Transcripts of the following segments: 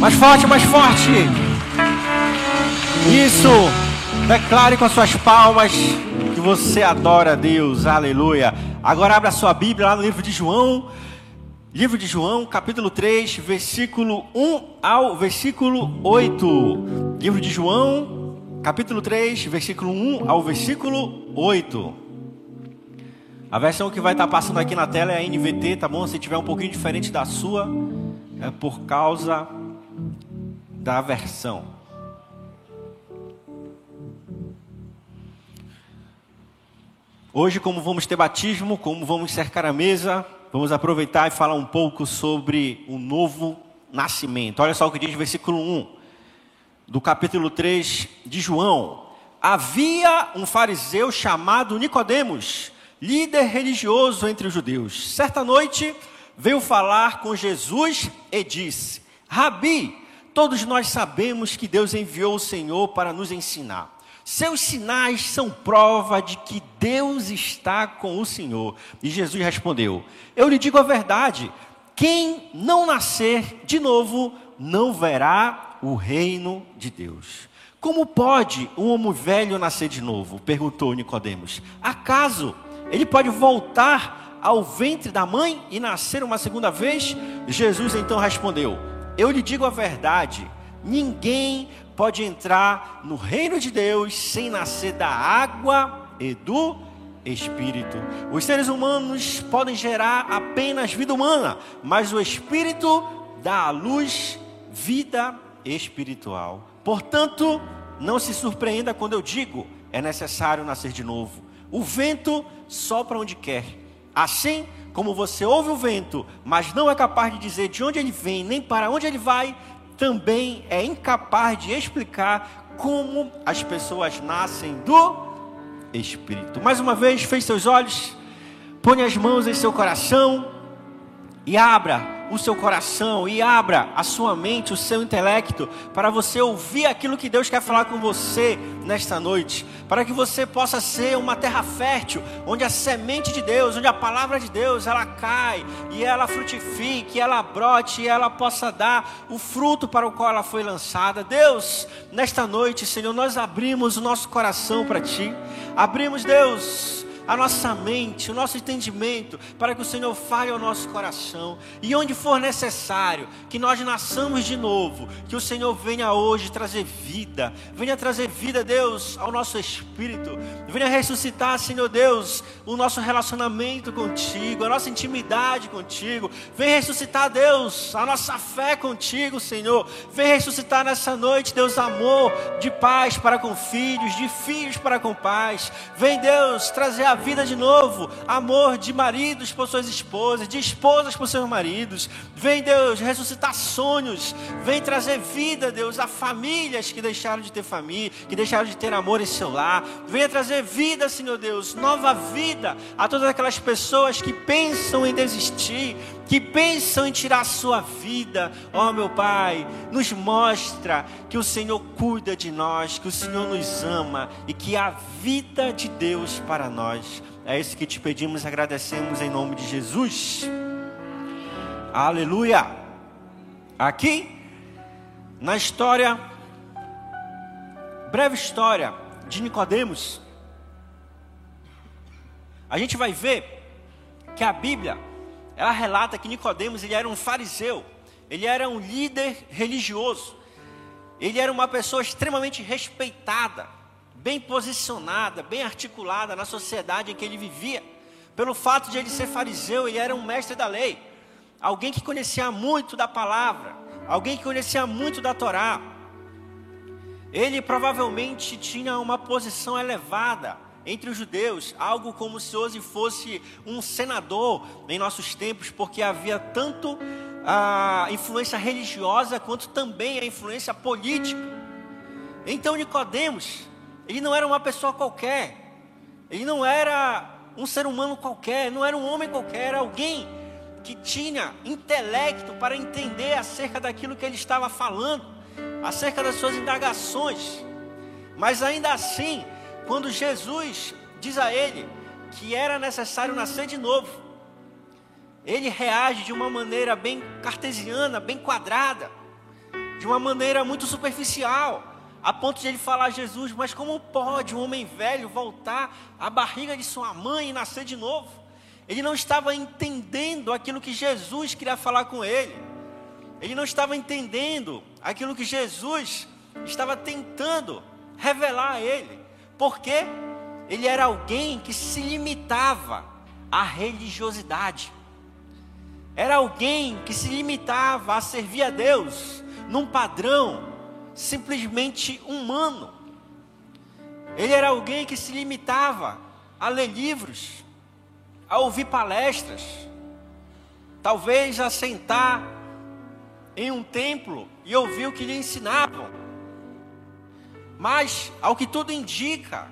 Mais forte, mais forte. Isso. Declare com as suas palmas que você adora a Deus. Aleluia. Agora abra a sua Bíblia lá no livro de João. Livro de João, capítulo 3, versículo 1 ao versículo 8. Livro de João, capítulo 3, versículo 1 ao versículo 8. A versão que vai estar passando aqui na tela é a NVT, tá bom? Se tiver um pouquinho diferente da sua, é por causa da versão. Hoje, como vamos ter batismo, como vamos cercar a mesa, vamos aproveitar e falar um pouco sobre o novo nascimento. Olha só o que diz o versículo 1 do capítulo 3 de João. Havia um fariseu chamado Nicodemos, líder religioso entre os judeus. Certa noite veio falar com Jesus e disse: Rabi, todos nós sabemos que Deus enviou o Senhor para nos ensinar. Seus sinais são prova de que Deus está com o Senhor. E Jesus respondeu: Eu lhe digo a verdade: quem não nascer de novo não verá o reino de Deus. Como pode um homem velho nascer de novo? perguntou Nicodemos. Acaso ele pode voltar ao ventre da mãe e nascer uma segunda vez? Jesus então respondeu: Eu lhe digo a verdade, ninguém pode entrar no reino de Deus sem nascer da água e do espírito. Os seres humanos podem gerar apenas vida humana, mas o espírito dá à luz vida espiritual. Portanto, não se surpreenda quando eu digo é necessário nascer de novo. O vento sopra onde quer. Assim como você ouve o vento, mas não é capaz de dizer de onde ele vem nem para onde ele vai, também é incapaz de explicar como as pessoas nascem do Espírito. Mais uma vez, feche seus olhos, põe as mãos em seu coração e abra o seu coração e abra a sua mente, o seu intelecto, para você ouvir aquilo que Deus quer falar com você nesta noite, para que você possa ser uma terra fértil, onde a semente de Deus, onde a palavra de Deus, ela cai e ela frutifique, ela brote e ela possa dar o fruto para o qual ela foi lançada. Deus, nesta noite, Senhor, nós abrimos o nosso coração para ti. Abrimos, Deus, a nossa mente, o nosso entendimento, para que o Senhor fale ao nosso coração. E onde for necessário, que nós nasçamos de novo, que o Senhor venha hoje trazer vida, venha trazer vida, Deus, ao nosso espírito, venha ressuscitar, Senhor Deus, o nosso relacionamento contigo, a nossa intimidade contigo, venha ressuscitar, Deus, a nossa fé contigo, Senhor, venha ressuscitar nessa noite, Deus, amor de paz para com filhos, de filhos para com pais, vem, Deus, trazer a vida de novo, amor de maridos por suas esposas, de esposas por seus maridos. Vem, Deus, ressuscitar sonhos. Vem trazer vida, Deus, a famílias que deixaram de ter família, que deixaram de ter amor em seu lar. Venha trazer vida, Senhor Deus, nova vida a todas aquelas pessoas que pensam em desistir, que pensam em tirar a sua vida. Ó oh, meu Pai, nos mostra que o Senhor cuida de nós, que o Senhor nos ama e que há vida de Deus para nós. É isso que te pedimos agradecemos em nome de Jesus. Aleluia. Aqui, na história, breve história de Nicodemos, a gente vai ver que a Bíblia ela relata que Nicodemos ele era um fariseu, ele era um líder religioso, ele era uma pessoa extremamente respeitada, bem posicionada, bem articulada na sociedade em que ele vivia. Pelo fato de ele ser fariseu, ele era um mestre da lei, alguém que conhecia muito da palavra, alguém que conhecia muito da Torá. Ele provavelmente tinha uma posição elevada entre os judeus, algo como se hoje fosse um senador em nossos tempos, porque havia tanto a influência religiosa quanto também a influência política. Então Nicodemos, ele não era uma pessoa qualquer, ele não era um ser humano qualquer, não era um homem qualquer, era alguém que tinha intelecto para entender acerca daquilo que ele estava falando, acerca das suas indagações. Mas ainda assim, quando Jesus diz a ele que era necessário nascer de novo, ele reage de uma maneira bem cartesiana, bem quadrada. de uma maneira muito superficial, a ponto de ele falar a Jesus: Mas como pode um homem velho voltar à barriga de sua mãe e nascer de novo? Ele não estava entendendo aquilo que Jesus queria falar com ele, ele não estava entendendo aquilo que Jesus estava tentando revelar a ele, porque ele era alguém que se limitava à religiosidade. Era alguém que se limitava a servir a Deus num padrão simplesmente humano. Ele era alguém que se limitava a ler livros, a ouvir palestras, talvez a sentar em um templo e ouvir o que lhe ensinavam. Mas, ao que tudo indica,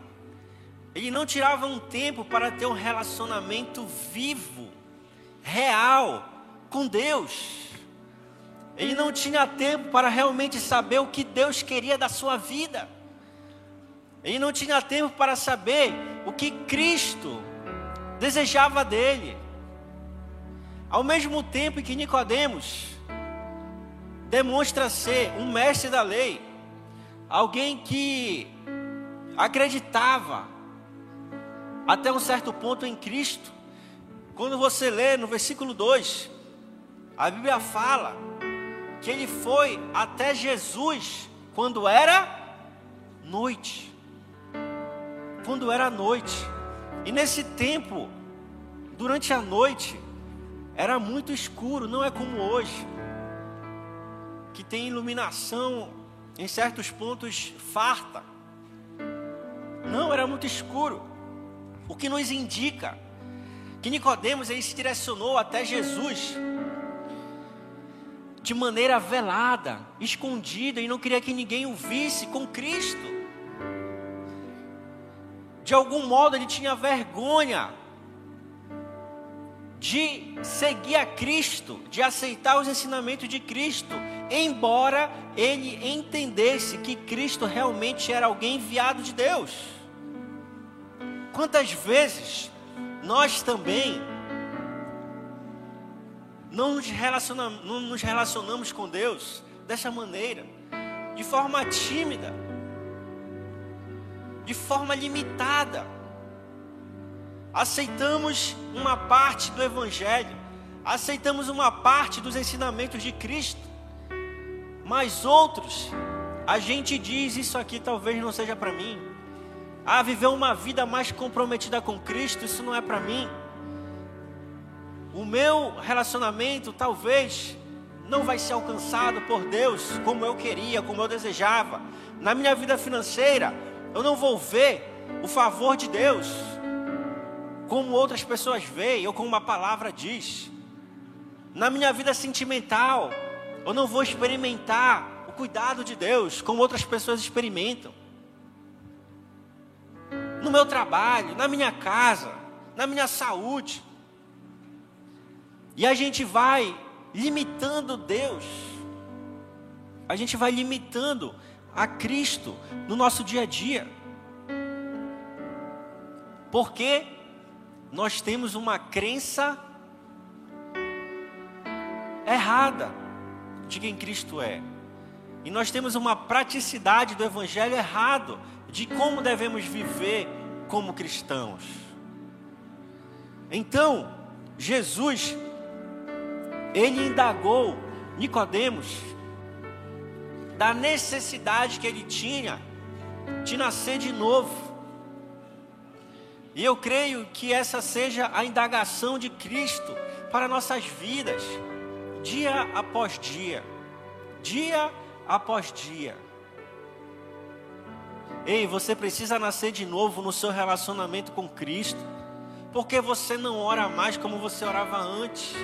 ele não tirava um tempo para ter um relacionamento vivo, real, com Deus. Ele não tinha tempo para realmente saber o que Deus queria da sua vida. Ele não tinha tempo para saber o que Cristo desejava dele. Ao mesmo tempo que Nicodemos demonstra ser um mestre da lei, alguém que acreditava até um certo ponto em Cristo. Quando você lê no versículo 2, a Bíblia fala que ele foi até Jesus quando era noite. Quando era noite. E nesse tempo, durante a noite, era muito escuro, não é como hoje, que tem iluminação em certos pontos farta. Não, era muito escuro. O que nos indica que Nicodemos se direcionou até Jesus de maneira velada, escondida, e não queria que ninguém o visse com Cristo. De algum modo ele tinha vergonha de seguir a Cristo, de aceitar os ensinamentos de Cristo, embora ele entendesse que Cristo realmente era alguém enviado de Deus. Quantas vezes nós também não nos, relacionamos, não nos relacionamos com Deus dessa maneira, de forma tímida, de forma limitada. Aceitamos uma parte do Evangelho, aceitamos uma parte dos ensinamentos de Cristo, mas outros, a gente diz: Isso aqui talvez não seja para mim. Ah, viver uma vida mais comprometida com Cristo, isso não é para mim o meu relacionamento talvez não vai ser alcançado por Deus como eu queria, como eu desejava. Na minha vida financeira, eu não vou ver o favor de Deus como outras pessoas veem ou como uma palavra diz. Na minha vida sentimental, eu não vou experimentar o cuidado de Deus como outras pessoas experimentam. No meu trabalho, na minha casa, na minha saúde, e a gente vai limitando Deus, a gente vai limitando a Cristo no nosso dia a dia, porque nós temos uma crença errada de quem Cristo é, e nós temos uma praticidade do Evangelho errado de como devemos viver como cristãos. Então, Jesus ele indagou Nicodemos da necessidade que ele tinha de nascer de novo. E eu creio que essa seja a indagação de Cristo para nossas vidas, dia após dia, dia após dia. Ei, você precisa nascer de novo no seu relacionamento com Cristo, porque você não ora mais como você orava antes.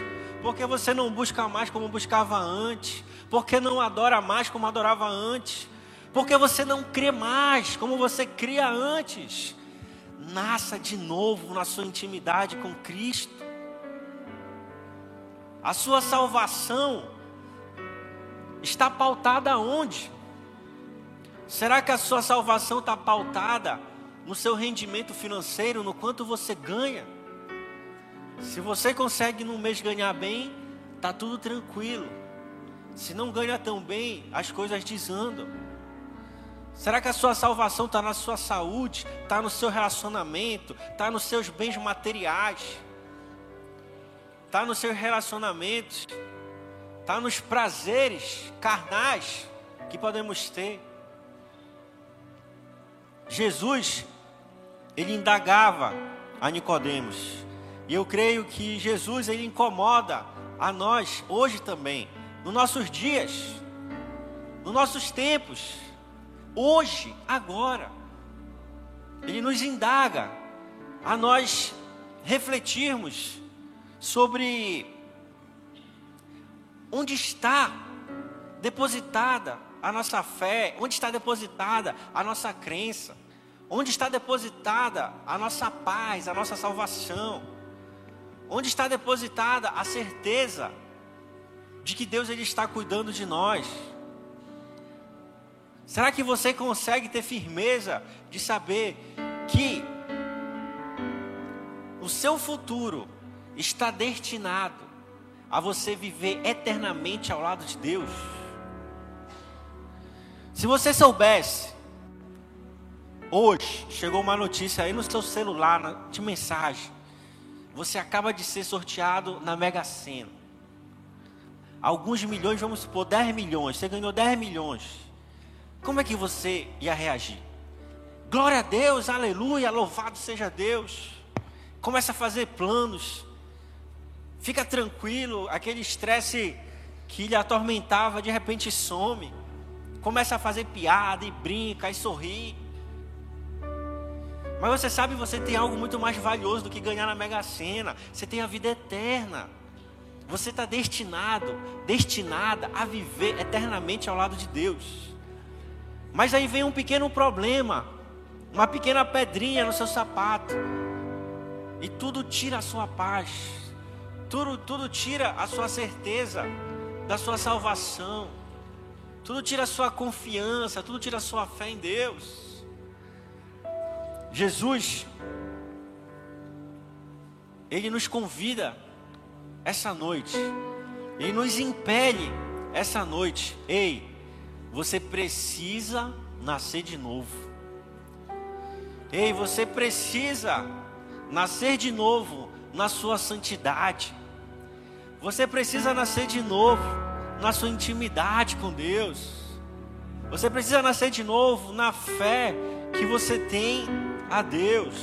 Porque você não busca mais como buscava antes? Porque não adora mais como adorava antes? Porque você não crê mais como você cria antes? Nasça de novo na sua intimidade com Cristo. A sua salvação está pautada onde? Será que a sua salvação está pautada no seu rendimento financeiro, no quanto você ganha? Se você consegue no mês ganhar bem, tá tudo tranquilo. Se não ganha tão bem, as coisas desandam. Será que a sua salvação está na sua saúde, está no seu relacionamento, está nos seus bens materiais, está nos seus relacionamentos, está nos prazeres carnais que podemos ter? Jesus, ele indagava a Nicodemos. E eu creio que Jesus ele incomoda a nós hoje também, nos nossos dias, nos nossos tempos, hoje, agora. Ele nos indaga a nós refletirmos sobre onde está depositada a nossa fé, onde está depositada a nossa crença, onde está depositada a nossa paz, a nossa salvação, onde está depositada a certeza de que Deus ele está cuidando de nós. Será que você consegue ter firmeza de saber que o seu futuro está destinado a você viver eternamente ao lado de Deus? Se você soubesse, hoje chegou uma notícia aí no seu celular de mensagem. Você acaba de ser sorteado na Mega Sena. Alguns milhões, vamos supor 10 milhões. Você ganhou 10 milhões. Como é que você ia reagir? Glória a Deus, aleluia, louvado seja Deus. Começa a fazer planos. Fica tranquilo, aquele estresse que lhe atormentava de repente some começa a fazer piada e brinca e sorri. Mas você sabe, você tem algo muito mais valioso do que ganhar na Mega Sena. Você tem a vida eterna. Você está destinado, destinada a viver eternamente ao lado de Deus. Mas aí vem um pequeno problema, uma pequena pedrinha no seu sapato, e tudo tira a sua paz, tudo, tudo tira a sua certeza da sua salvação. Tudo tira a sua confiança, tudo tira a sua fé em Deus. Jesus, Ele nos convida essa noite, Ele nos impele essa noite. Ei, você precisa nascer de novo. Ei, você precisa nascer de novo na sua santidade. Você precisa nascer de novo na sua intimidade com Deus. Você precisa nascer de novo na fé que você tem a Deus.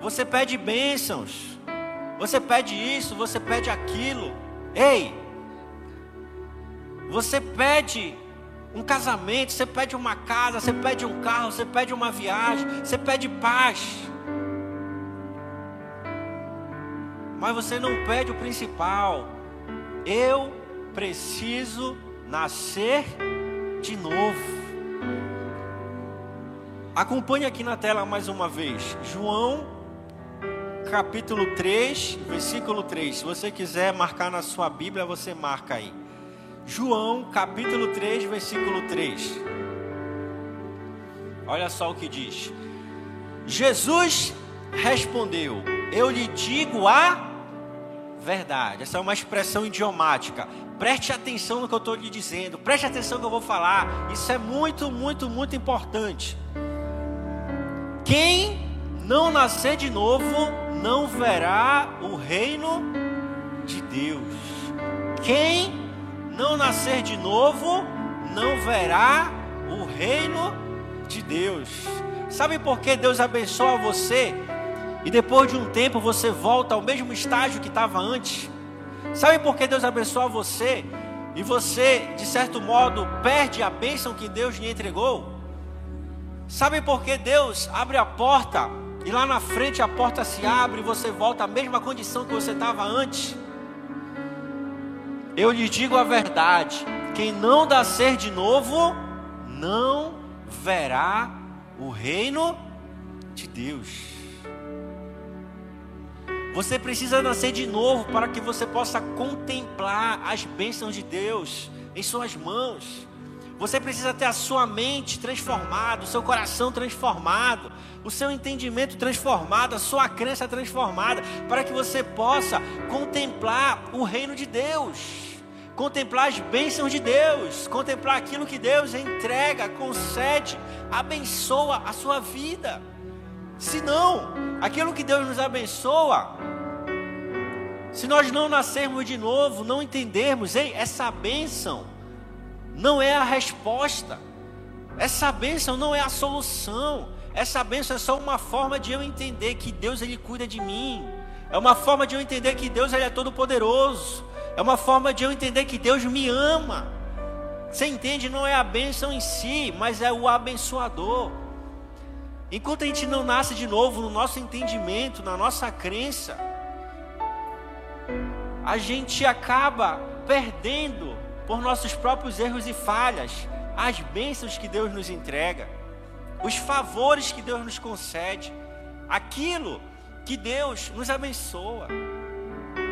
Você pede bênçãos. Você pede isso, você pede aquilo. Ei! Você pede um casamento, você pede uma casa, você pede um carro, você pede uma viagem, você pede paz. Mas você não pede o principal. Eu preciso nascer de novo. Acompanhe aqui na tela mais uma vez. João, capítulo 3, versículo 3. Se você quiser marcar na sua Bíblia, você marca aí. João, capítulo 3, versículo 3. Olha só o que diz. Jesus respondeu: Eu lhe digo a verdade. Essa é uma expressão idiomática. Preste atenção no que eu estou lhe dizendo. Preste atenção no que eu vou falar. Isso é muito, muito, muito importante. Quem não nascer de novo não verá o reino de Deus. Quem não nascer de novo não verá o reino de Deus. Sabe por que Deus abençoa você e depois de um tempo você volta ao mesmo estágio que estava antes. Sabe por que Deus abençoa você e você, de certo modo, perde a bênção que Deus lhe entregou? Sabe por que Deus abre a porta e lá na frente a porta se abre e você volta à mesma condição que você estava antes? Eu lhe digo a verdade: quem não nascer de novo, não verá o reino de Deus. Você precisa nascer de novo para que você possa contemplar as bênçãos de Deus em suas mãos. Você precisa ter a sua mente transformada, o seu coração transformado, o seu entendimento transformado, a sua crença transformada, para que você possa contemplar o reino de Deus. contemplar as bênçãos de Deus, contemplar aquilo que Deus entrega, concede, abençoa a sua vida. Se não, aquilo que Deus nos abençoa, se nós não nascermos de novo, não entendermos, ei, essa bênção não é a resposta, essa bênção não é a solução, essa bênção é só uma forma de eu entender que Deus ele cuida de mim, é uma forma de eu entender que Deus ele é todo poderoso, é uma forma de eu entender que Deus me ama. Você entende? Não é a bênção em si, mas é o abençoador. Enquanto a gente não nasce de novo no nosso entendimento, na nossa crença, a gente acaba perdendo por nossos próprios erros e falhas as bênçãos que Deus nos entrega, os favores que Deus nos concede, aquilo que Deus nos abençoa.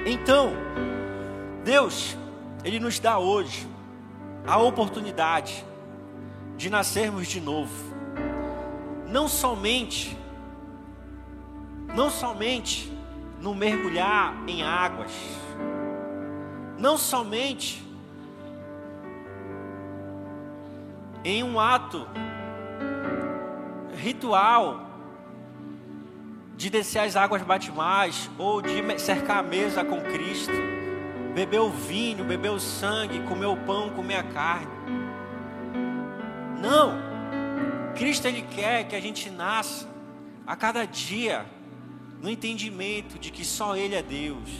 Então, Deus, Ele nos dá hoje a oportunidade de nascermos de novo. Não somente, não somente no mergulhar em águas, não somente em um ato ritual de descer as águas batimais ou de cercar a mesa com Cristo beber o vinho, beber o sangue, comer o pão, comer a carne. Não. Cristo ele quer que a gente nasça a cada dia no entendimento de que só ele é Deus.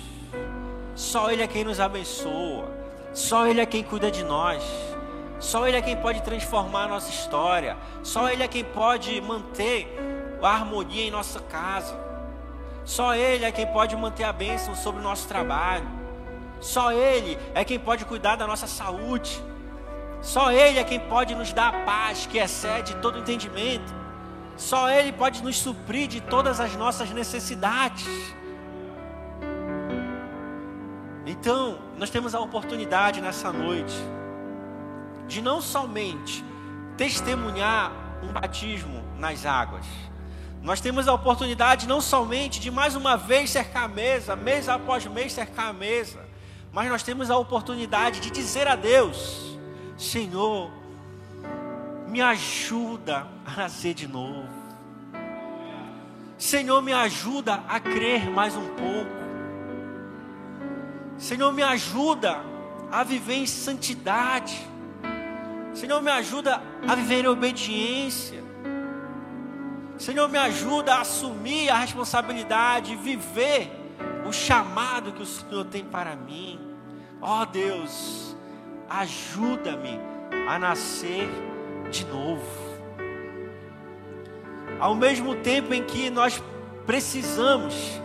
Só ele é quem nos abençoa. Só ele é quem cuida de nós. Só ele é quem pode transformar a nossa história. Só ele é quem pode manter a harmonia em nossa casa. Só ele é quem pode manter a bênção sobre o nosso trabalho. Só Ele é quem pode cuidar da nossa saúde. Só Ele é quem pode nos dar a paz que excede todo entendimento. Só Ele pode nos suprir de todas as nossas necessidades. Então, nós temos a oportunidade nessa noite de não somente testemunhar um batismo nas águas, nós temos a oportunidade não somente de mais uma vez cercar a mesa, mês após mês cercar a mesa, mas nós temos a oportunidade de dizer a Deus: Senhor, me ajuda a nascer de novo. Senhor, me ajuda a crer mais um pouco. Senhor, me ajuda a viver em santidade. Senhor, me ajuda a viver em obediência. Senhor, me ajuda a assumir a responsabilidade, viver o chamado que o Senhor tem para mim. Ó oh, Deus, ajuda-me a nascer de novo. Ao mesmo tempo em que nós precisamos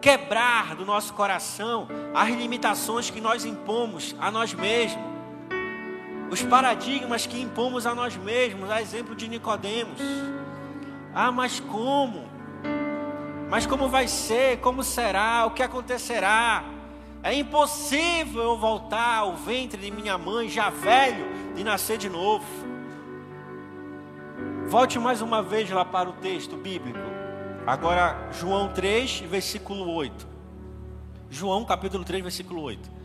quebrar do nosso coração as limitações que nós impomos a nós mesmos, os paradigmas que impomos a nós mesmos, a exemplo de Nicodemos. Ah, mas como? Mas como vai ser? Como será? O que acontecerá? É impossível eu voltar ao ventre de minha mãe, já velho, e nascer de novo. Volte mais uma vez lá para o texto bíblico. Agora, João 3, versículo 8. João capítulo 3, versículo 8.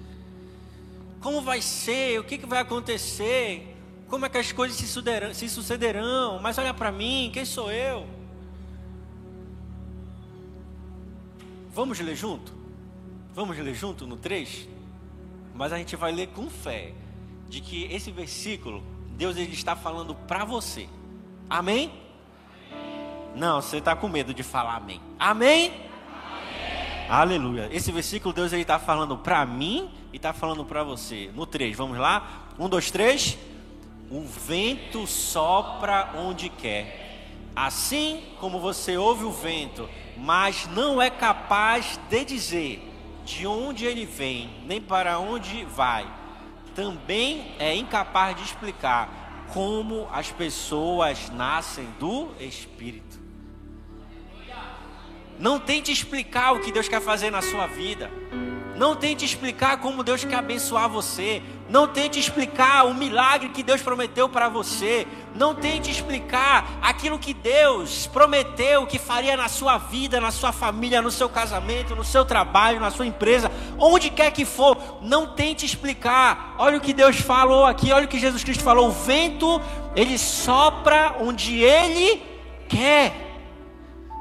Como vai ser? O que, que vai acontecer? Como é que as coisas se sucederão? Se sucederão? Mas olha para mim, quem sou eu? Vamos ler junto? Vamos ler junto no 3? Mas a gente vai ler com fé de que esse versículo Deus ele está falando para você. Amém? Não, você está com medo de falar amém. Amém? amém. Aleluia. Esse versículo Deus ele está falando para mim e está falando para você. No 3, vamos lá? 1, 2, 3. O vento sopra onde quer. Assim como você ouve o vento mas não é capaz de dizer de onde ele vem, nem para onde vai. Também é incapaz de explicar como as pessoas nascem do Espírito. Não tente explicar o que Deus quer fazer na sua vida. Não tente explicar como Deus quer abençoar você. Não tente explicar o milagre que Deus prometeu para você. Não tente explicar aquilo que Deus prometeu que faria na sua vida, na sua família, no seu casamento, no seu trabalho, na sua empresa, onde quer que for. Não tente explicar. Olha o que Deus falou aqui, olha o que Jesus Cristo falou. O vento, ele sopra onde ele quer.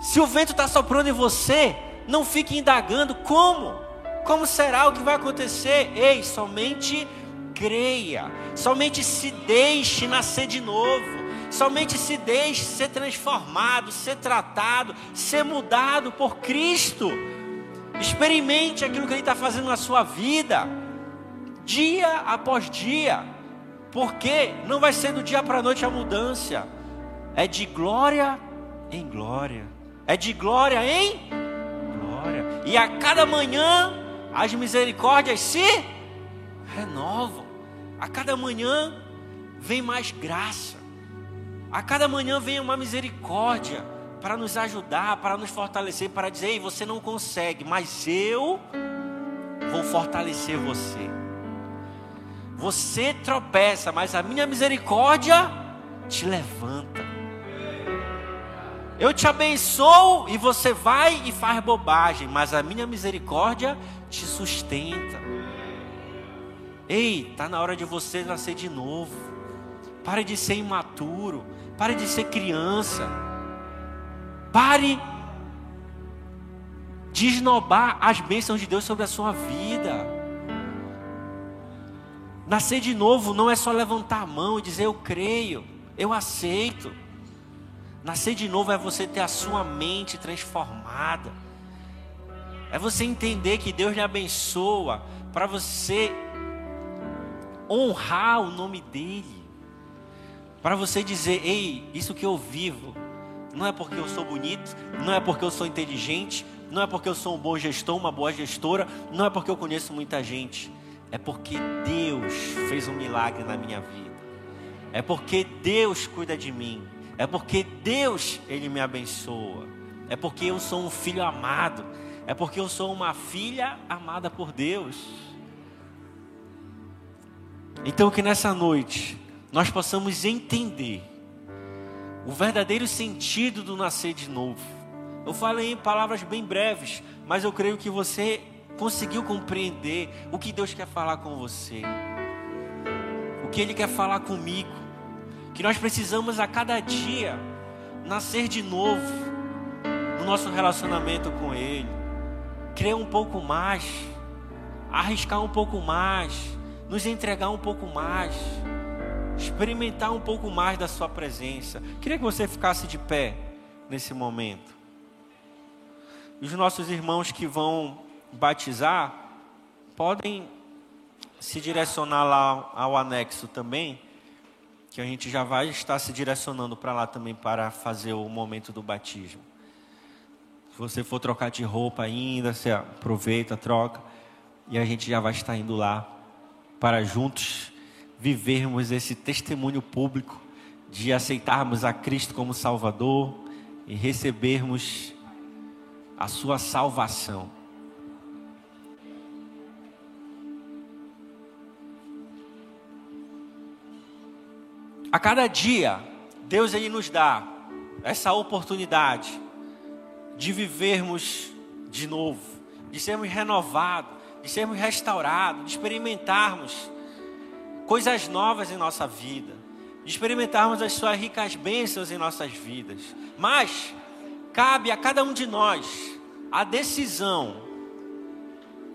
Se o vento está soprando em você, não fique indagando como. Como será o que vai acontecer? Ei, somente creia, somente se deixe nascer de novo, somente se deixe ser transformado, ser tratado, ser mudado por Cristo. Experimente aquilo que Ele está fazendo na sua vida, dia após dia, porque não vai ser do dia para a noite a mudança, é de glória em glória, é de glória em glória, e a cada manhã as misericórdias se renovam. A cada manhã vem mais graça. A cada manhã vem uma misericórdia para nos ajudar, para nos fortalecer, para dizer: Ei, você não consegue, mas eu vou fortalecer você. Você tropeça, mas a minha misericórdia te levanta. Eu te abençoo e você vai e faz bobagem, mas a minha misericórdia te sustenta. Ei, está na hora de você nascer de novo. Pare de ser imaturo. Pare de ser criança. Pare de esnobar as bênçãos de Deus sobre a sua vida. Nascer de novo não é só levantar a mão e dizer eu creio, eu aceito. Nascer de novo é você ter a sua mente transformada. É você entender que Deus lhe abençoa para você honrar o nome dEle. Para você dizer, ei, isso que eu vivo, não é porque eu sou bonito, não é porque eu sou inteligente, não é porque eu sou um bom gestor, uma boa gestora, não é porque eu conheço muita gente, é porque Deus fez um milagre na minha vida. É porque Deus cuida de mim. É porque Deus ele me abençoa. É porque eu sou um filho amado. É porque eu sou uma filha amada por Deus. Então, que nessa noite nós possamos entender o verdadeiro sentido do nascer de novo. Eu falei em palavras bem breves, mas eu creio que você conseguiu compreender o que Deus quer falar com você, o que Ele quer falar comigo. Que nós precisamos a cada dia nascer de novo no nosso relacionamento com Ele crer um pouco mais, arriscar um pouco mais, nos entregar um pouco mais, experimentar um pouco mais da Sua presença. Queria que você ficasse de pé nesse momento. Os nossos irmãos que vão batizar podem se direcionar lá ao anexo também, que a gente já vai estar se direcionando para lá também para fazer o momento do batismo. Se você for trocar de roupa ainda, você aproveita, troca. E a gente já vai estar indo lá para juntos vivermos esse testemunho público de aceitarmos a Cristo como Salvador e recebermos a sua salvação. A cada dia, Deus ele nos dá essa oportunidade de vivermos de novo, de sermos renovados, de sermos restaurados, de experimentarmos coisas novas em nossa vida, de experimentarmos as suas ricas bênçãos em nossas vidas. Mas cabe a cada um de nós a decisão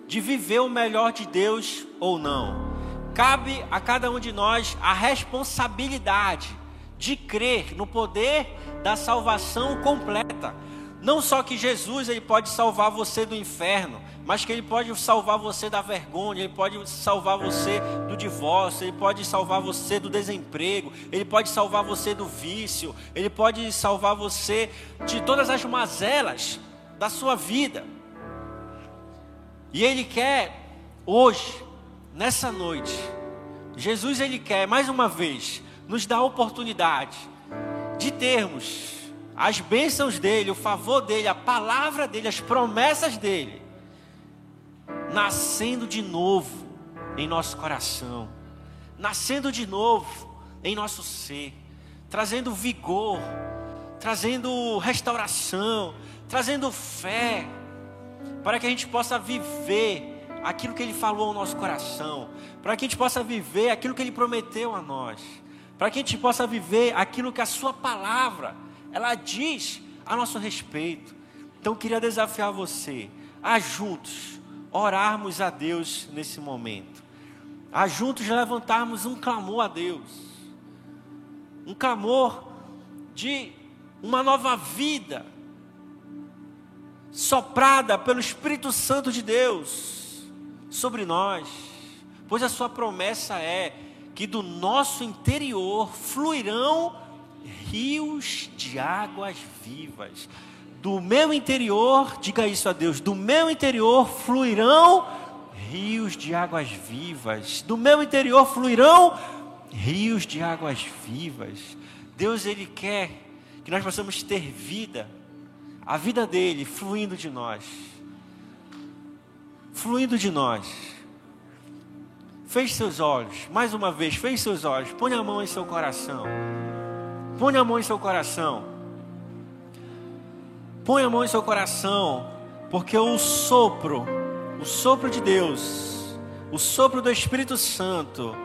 de viver o melhor de Deus ou não. Cabe a cada um de nós a responsabilidade de crer no poder da salvação completa não só que Jesus ele pode salvar você do inferno, mas que ele pode salvar você da vergonha, ele pode salvar você do divórcio, ele pode salvar você do desemprego, ele pode salvar você do vício, ele pode salvar você de todas as mazelas da sua vida. E ele quer hoje, nessa noite, Jesus ele quer mais uma vez nos dar a oportunidade de termos as bênçãos dele, o favor dele, a palavra dele, as promessas dele, nascendo de novo em nosso coração, nascendo de novo em nosso ser, trazendo vigor, trazendo restauração, trazendo fé, para que a gente possa viver aquilo que Ele falou ao nosso coração, para que a gente possa viver aquilo que Ele prometeu a nós, para que a gente possa viver aquilo que a Sua palavra ela diz a nosso respeito. Então, queria desafiar você a juntos orarmos a Deus nesse momento, a juntos levantarmos um clamor a Deus, um clamor de uma nova vida soprada pelo Espírito Santo de Deus sobre nós, pois a sua promessa é que do nosso interior fluirão rios de águas vivas. Do meu interior, diga isso a Deus, do meu interior fluirão rios de águas vivas. Do meu interior fluirão rios de águas vivas. Deus ele quer que nós possamos ter vida a vida dele fluindo de nós. Fluindo de nós. Feche seus olhos, mais uma vez, feche seus olhos, põe a mão em seu coração. Põe a mão em seu coração. Põe a mão em seu coração, porque o sopro, o sopro de Deus, o sopro do Espírito Santo,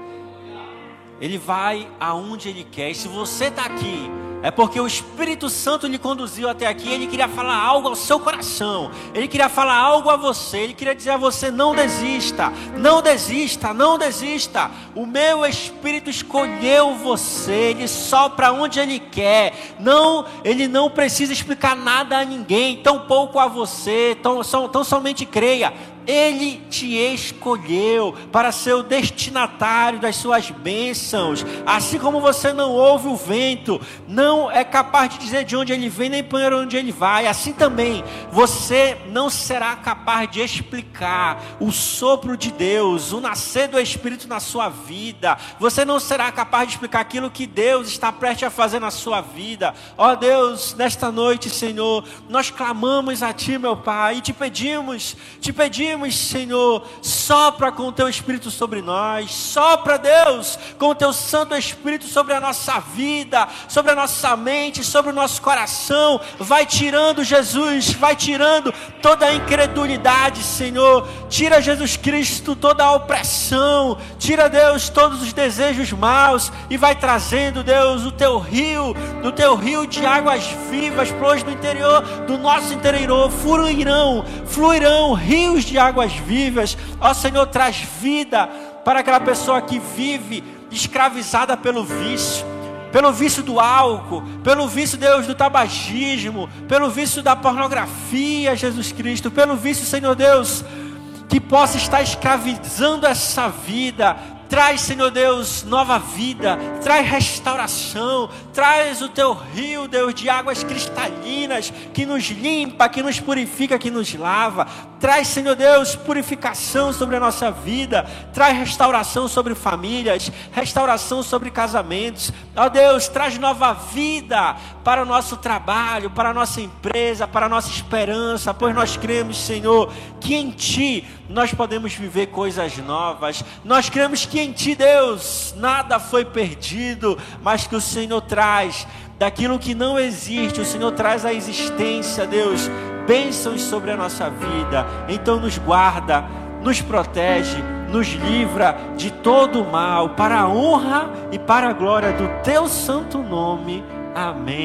ele vai aonde ele quer. E se você está aqui é porque o Espírito Santo lhe conduziu até aqui. Ele queria falar algo ao seu coração. Ele queria falar algo a você. Ele queria dizer a você: não desista, não desista, não desista. O meu Espírito escolheu você. Ele sopra onde Ele quer. Não, Ele não precisa explicar nada a ninguém, tampouco a você. Tão, tão somente creia. Ele te escolheu para ser o destinatário das suas bênçãos. Assim como você não ouve o vento, não é capaz de dizer de onde ele vem nem para onde ele vai, assim também você não será capaz de explicar o sopro de Deus, o nascer do Espírito na sua vida. Você não será capaz de explicar aquilo que Deus está prestes a fazer na sua vida. Ó oh Deus, nesta noite, Senhor, nós clamamos a Ti, meu Pai, e te pedimos, te pedimos pedimos, Senhor, sopra com o teu Espírito sobre nós, sopra, Deus, com o teu Santo Espírito sobre a nossa vida, sobre a nossa mente, sobre o nosso coração. Vai tirando, Jesus, vai tirando toda a incredulidade, Senhor. Tira, Jesus Cristo, toda a opressão. Tira, Deus, todos os desejos maus e vai trazendo, Deus, o teu rio, o teu rio de águas vivas, pois no interior do nosso interior fluirão, fluirão rios de águas vivas. Ó Senhor, traz vida para aquela pessoa que vive escravizada pelo vício, pelo vício do álcool, pelo vício, Deus, do tabagismo, pelo vício da pornografia, Jesus Cristo, pelo vício, Senhor Deus, que possa estar escravizando essa vida, Traz, Senhor Deus, nova vida, traz restauração, traz o teu rio, Deus, de águas cristalinas, que nos limpa, que nos purifica, que nos lava. Traz, Senhor Deus, purificação sobre a nossa vida, traz restauração sobre famílias, restauração sobre casamentos. Ó Deus, traz nova vida para o nosso trabalho, para a nossa empresa, para a nossa esperança, pois nós cremos, Senhor, que em Ti nós podemos viver coisas novas. Nós cremos que em Ti, Deus, nada foi perdido, mas que o Senhor traz daquilo que não existe, o Senhor traz a existência, Deus, bênçãos sobre a nossa vida. Então nos guarda, nos protege, nos livra de todo o mal, para a honra e para a glória do Teu santo nome. Amém.